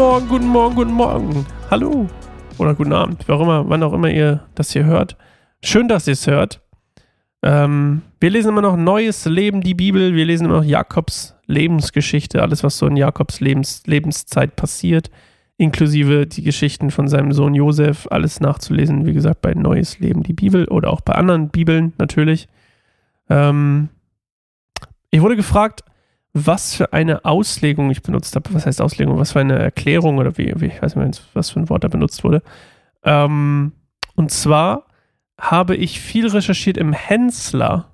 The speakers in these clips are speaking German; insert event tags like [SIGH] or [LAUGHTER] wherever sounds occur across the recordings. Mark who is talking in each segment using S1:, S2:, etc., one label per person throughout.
S1: Morgen, guten Morgen, guten Morgen. Hallo. Oder guten Abend, wer immer, wann auch immer ihr das hier hört. Schön, dass ihr es hört. Ähm, wir lesen immer noch Neues Leben, die Bibel. Wir lesen immer noch Jakobs Lebensgeschichte, alles, was so in Jakobs Lebens Lebenszeit passiert, inklusive die Geschichten von seinem Sohn Josef, alles nachzulesen, wie gesagt, bei Neues Leben, die Bibel oder auch bei anderen Bibeln natürlich. Ähm, ich wurde gefragt, was für eine Auslegung ich benutzt habe. Was heißt Auslegung? Was für eine Erklärung oder wie, wie ich weiß nicht, was für ein Wort da benutzt wurde. Ähm, und zwar habe ich viel recherchiert im Hensler.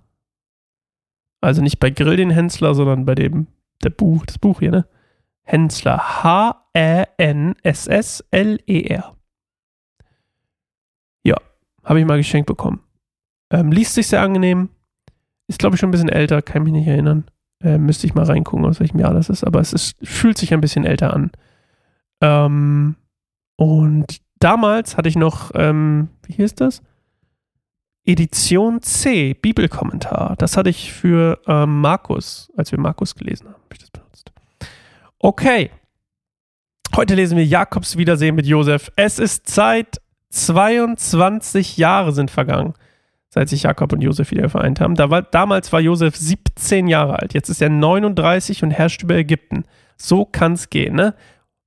S1: Also nicht bei Grill den Hensler, sondern bei dem der Buch, das Buch hier, ne? Hensler. H-E-N-S-S-L-E-R. Ja, habe ich mal geschenkt bekommen. Ähm, liest sich sehr angenehm. Ist, glaube ich, schon ein bisschen älter, kann mich nicht erinnern. Äh, müsste ich mal reingucken, aus welchem Jahr das ist, aber es ist, fühlt sich ein bisschen älter an. Ähm, und damals hatte ich noch, ähm, wie hieß das? Edition C, Bibelkommentar. Das hatte ich für ähm, Markus, als wir Markus gelesen haben, habe ich das benutzt. Okay. Heute lesen wir Jakobs Wiedersehen mit Josef. Es ist Zeit, 22 Jahre sind vergangen seit sich Jakob und Josef wieder vereint haben. Da war, damals war Josef 17 Jahre alt, jetzt ist er 39 und herrscht über Ägypten. So kann's gehen, ne?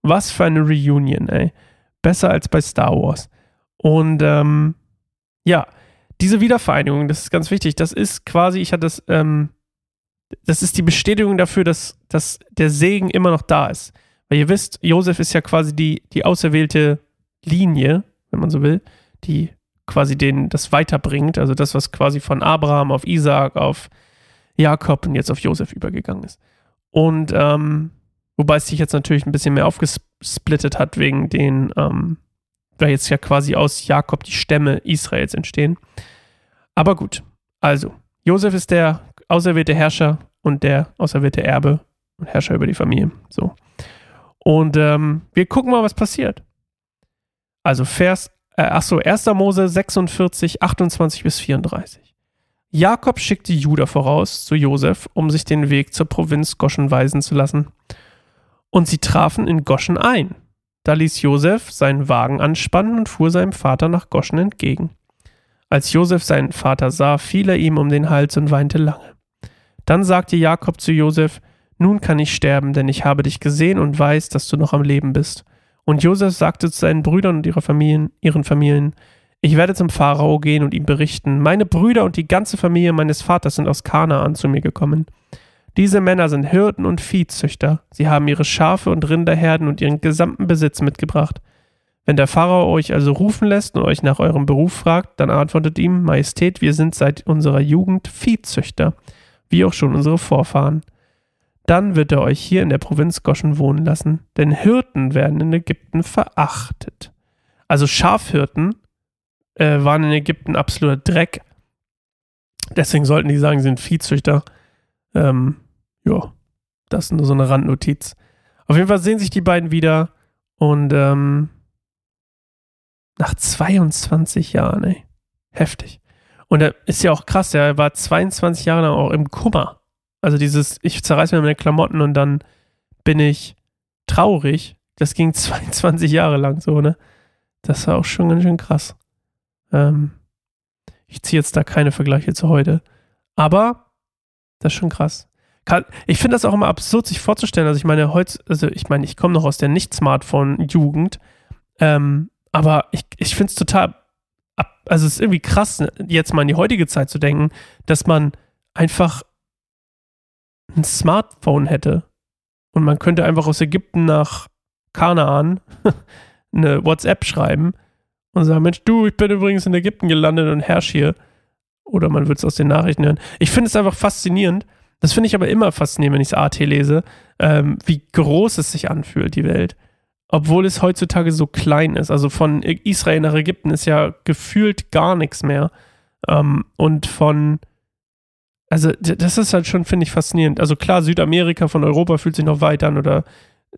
S1: Was für eine Reunion, ey. Besser als bei Star Wars. Und ähm, ja, diese Wiedervereinigung, das ist ganz wichtig. Das ist quasi, ich hatte das, ähm, das ist die Bestätigung dafür, dass, dass der Segen immer noch da ist. Weil ihr wisst, Josef ist ja quasi die, die auserwählte Linie, wenn man so will, die quasi den, das weiterbringt, also das, was quasi von Abraham auf Isaac, auf Jakob und jetzt auf Josef übergegangen ist. Und ähm, wobei es sich jetzt natürlich ein bisschen mehr aufgesplittet hat, wegen den, ähm, weil jetzt ja quasi aus Jakob die Stämme Israels entstehen. Aber gut, also, Josef ist der auserwählte Herrscher und der auserwählte Erbe und Herrscher über die Familie. So. Und ähm, wir gucken mal, was passiert. Also Vers äh, achso, 1. Mose 46, 28 bis 34. Jakob schickte Judah voraus zu Josef, um sich den Weg zur Provinz Goschen weisen zu lassen. Und sie trafen in Goschen ein. Da ließ Josef seinen Wagen anspannen und fuhr seinem Vater nach Goschen entgegen. Als Josef seinen Vater sah, fiel er ihm um den Hals und weinte lange. Dann sagte Jakob zu Josef: Nun kann ich sterben, denn ich habe dich gesehen und weiß, dass du noch am Leben bist. Und Josef sagte zu seinen Brüdern und ihrer Familien, ihren Familien, ich werde zum Pharao gehen und ihm berichten, meine Brüder und die ganze Familie meines Vaters sind aus Kanaan zu mir gekommen. Diese Männer sind Hirten und Viehzüchter. Sie haben ihre Schafe und Rinderherden und ihren gesamten Besitz mitgebracht. Wenn der Pharao euch also rufen lässt und euch nach eurem Beruf fragt, dann antwortet ihm, Majestät, wir sind seit unserer Jugend Viehzüchter, wie auch schon unsere Vorfahren. Dann wird er euch hier in der Provinz Goschen wohnen lassen, denn Hirten werden in Ägypten verachtet. Also Schafhirten äh, waren in Ägypten absoluter Dreck. Deswegen sollten die sagen, sie sind Viehzüchter. Ähm, ja, das ist nur so eine Randnotiz. Auf jeden Fall sehen sich die beiden wieder und ähm, nach 22 Jahren, ey. Heftig. Und er ist ja auch krass, er war 22 Jahre lang auch im Kummer. Also dieses, ich zerreiß mir meine Klamotten und dann bin ich traurig. Das ging [LAUGHS] 22 Jahre lang so, ne? Das war auch schon ganz schön krass. Ähm, ich ziehe jetzt da keine Vergleiche zu heute. Aber das ist schon krass. Ich finde das auch immer absurd, sich vorzustellen. Also ich meine, heute, also ich meine, ich komme noch aus der Nicht-Smartphone-Jugend. Ähm, aber ich, ich finde es total, also es ist irgendwie krass, jetzt mal in die heutige Zeit zu denken, dass man einfach ein Smartphone hätte und man könnte einfach aus Ägypten nach Kanaan [LAUGHS] eine WhatsApp schreiben und sagen, Mensch, du, ich bin übrigens in Ägypten gelandet und herrsche hier. Oder man würde es aus den Nachrichten hören. Ich finde es einfach faszinierend. Das finde ich aber immer faszinierend, wenn ich es AT lese, ähm, wie groß es sich anfühlt, die Welt. Obwohl es heutzutage so klein ist. Also von Israel nach Ägypten ist ja gefühlt gar nichts mehr. Ähm, und von also das ist halt schon, finde ich, faszinierend. Also klar, Südamerika von Europa fühlt sich noch weit an oder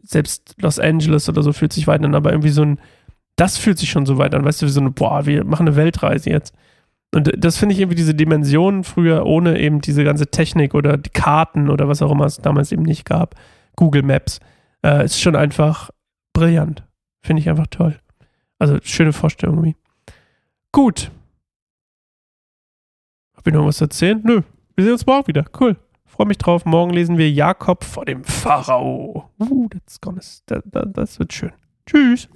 S1: selbst Los Angeles oder so fühlt sich weit an, aber irgendwie so ein, das fühlt sich schon so weit an, weißt du, wie so eine, boah, wir machen eine Weltreise jetzt. Und das finde ich irgendwie diese Dimensionen früher ohne eben diese ganze Technik oder die Karten oder was auch immer es damals eben nicht gab, Google Maps, äh, ist schon einfach brillant. Finde ich einfach toll. Also schöne Vorstellung irgendwie. Gut. Hab ich noch was zu erzählen? Nö. Wir sehen uns morgen wieder. Cool. Freue mich drauf. Morgen lesen wir Jakob vor dem Pharao. Uh, gonna, das, das wird schön. Tschüss.